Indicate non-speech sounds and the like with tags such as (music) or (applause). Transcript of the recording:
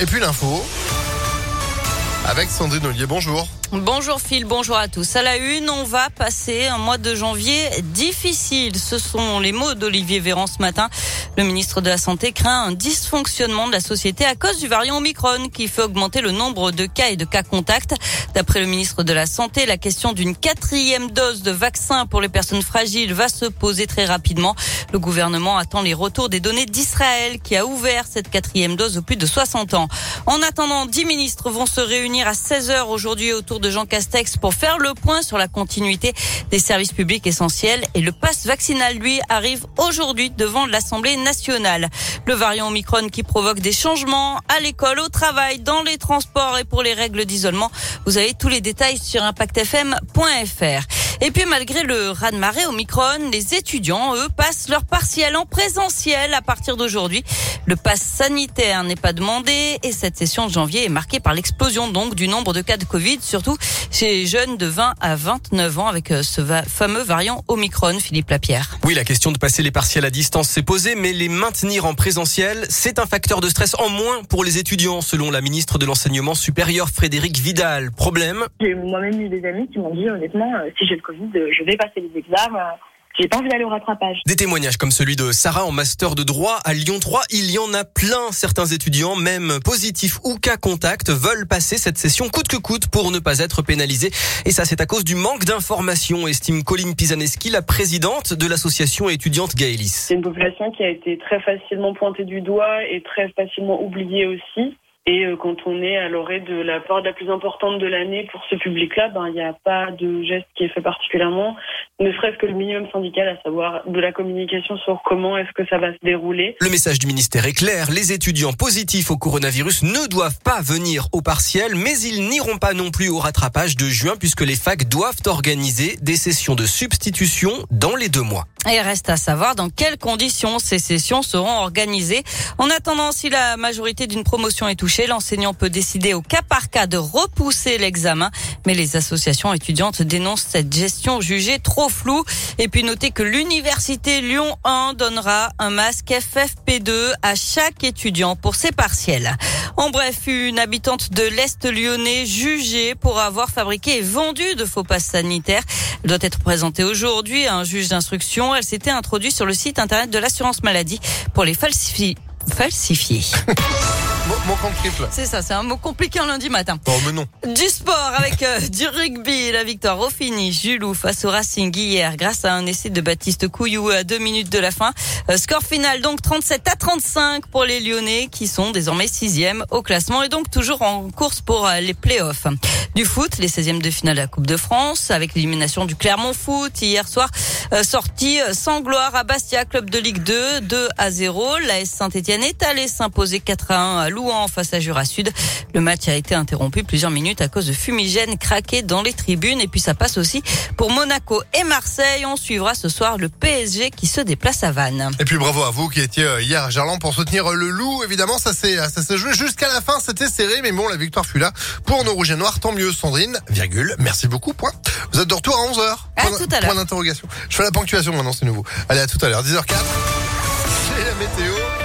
Et puis l'info. Avec Sandrine Ollier, bonjour. Bonjour Phil, bonjour à tous. À la une, on va passer un mois de janvier difficile. Ce sont les mots d'Olivier Véran ce matin. Le ministre de la Santé craint un dysfonctionnement de la société à cause du variant Omicron qui fait augmenter le nombre de cas et de cas contacts. D'après le ministre de la Santé, la question d'une quatrième dose de vaccin pour les personnes fragiles va se poser très rapidement. Le gouvernement attend les retours des données d'Israël qui a ouvert cette quatrième dose aux plus de 60 ans. En attendant, dix ministres vont se réunir à 16 heures aujourd'hui autour de Jean Castex pour faire le point sur la continuité des services publics essentiels et le pass vaccinal, lui, arrive aujourd'hui devant l'Assemblée nationale. Le variant Omicron qui provoque des changements à l'école, au travail, dans les transports et pour les règles d'isolement. Vous avez tous les détails sur impactfm.fr. Et puis malgré le raz-de-marée Omicron, les étudiants, eux, passent leur partiel en présentiel à partir d'aujourd'hui. Le pass sanitaire n'est pas demandé et cette session de janvier est marquée par l'explosion donc du nombre de cas de Covid, surtout chez les jeunes de 20 à 29 ans avec euh, ce fameux variant Omicron, Philippe Lapierre. Oui, la question de passer les partiels à distance s'est posée, mais les maintenir en présentiel, c'est un facteur de stress en moins pour les étudiants, selon la ministre de l'Enseignement supérieur Frédéric Vidal. Problème? J'ai moi-même eu des amis qui m'ont dit honnêtement, euh, si j'ai le Covid, euh, je vais passer les examens j'ai pas envie d'aller au rattrapage. Des témoignages comme celui de Sarah en master de droit à Lyon 3, il y en a plein. Certains étudiants, même positifs ou cas contact, veulent passer cette session coûte que coûte pour ne pas être pénalisés. Et ça, c'est à cause du manque d'informations, estime Colline Pisaneski, la présidente de l'association étudiante Gaëlis. C'est une population qui a été très facilement pointée du doigt et très facilement oubliée aussi. Et euh, quand on est à l'orée de la période la plus importante de l'année pour ce public-là, ben il n'y a pas de geste qui est fait particulièrement, ne serait-ce que le minimum syndical, à savoir de la communication sur comment est-ce que ça va se dérouler. Le message du ministère est clair les étudiants positifs au coronavirus ne doivent pas venir au partiel, mais ils n'iront pas non plus au rattrapage de juin puisque les facs doivent organiser des sessions de substitution dans les deux mois. Et reste à savoir dans quelles conditions ces sessions seront organisées. En attendant, si la majorité d'une promotion est touchée, l'enseignant peut décider au cas par cas de repousser l'examen. Mais les associations étudiantes dénoncent cette gestion jugée trop floue. Et puis notez que l'université Lyon 1 donnera un masque FFP2 à chaque étudiant pour ses partiels. En bref, une habitante de l'Est lyonnais jugée pour avoir fabriqué et vendu de faux passes sanitaires doit être présentée aujourd'hui à un juge d'instruction. Elle s'était introduite sur le site internet de l'assurance maladie pour les falsifier. falsifier. (laughs) Mon compte triple. C'est ça, c'est un mot compliqué un lundi matin. Oh, mais non. Du sport avec euh, (laughs) du rugby. La victoire au finish. Julou face au Racing hier grâce à un essai de Baptiste Couillou à deux minutes de la fin. Euh, score final donc 37 à 35 pour les Lyonnais qui sont désormais sixième au classement et donc toujours en course pour euh, les playoffs. Du foot, les 16e de finale de la Coupe de France avec l'élimination du Clermont Foot hier soir. sortie sans gloire à Bastia, club de Ligue 2, 2 à 0. La S Saint-Etienne est allée s'imposer 4 à 1 à Louan face à Jura Sud. Le match a été interrompu plusieurs minutes à cause de fumigènes craqués dans les tribunes. Et puis ça passe aussi pour Monaco et Marseille. On suivra ce soir le PSG qui se déplace à Vannes. Et puis bravo à vous qui étiez euh, hier à Gerland pour soutenir le loup. Évidemment, ça s'est ça s'est joué jusqu'à la fin. C'était serré, mais bon, la victoire fut là pour nos rouges et noirs. Tant mieux, Sandrine. Virgule. Merci beaucoup. Point. Vous êtes de retour à 11h. À tout à l'heure. Point d'interrogation. Je fais la ponctuation maintenant, c'est nouveau. Allez, à tout à l'heure. 10h04. C'est la météo.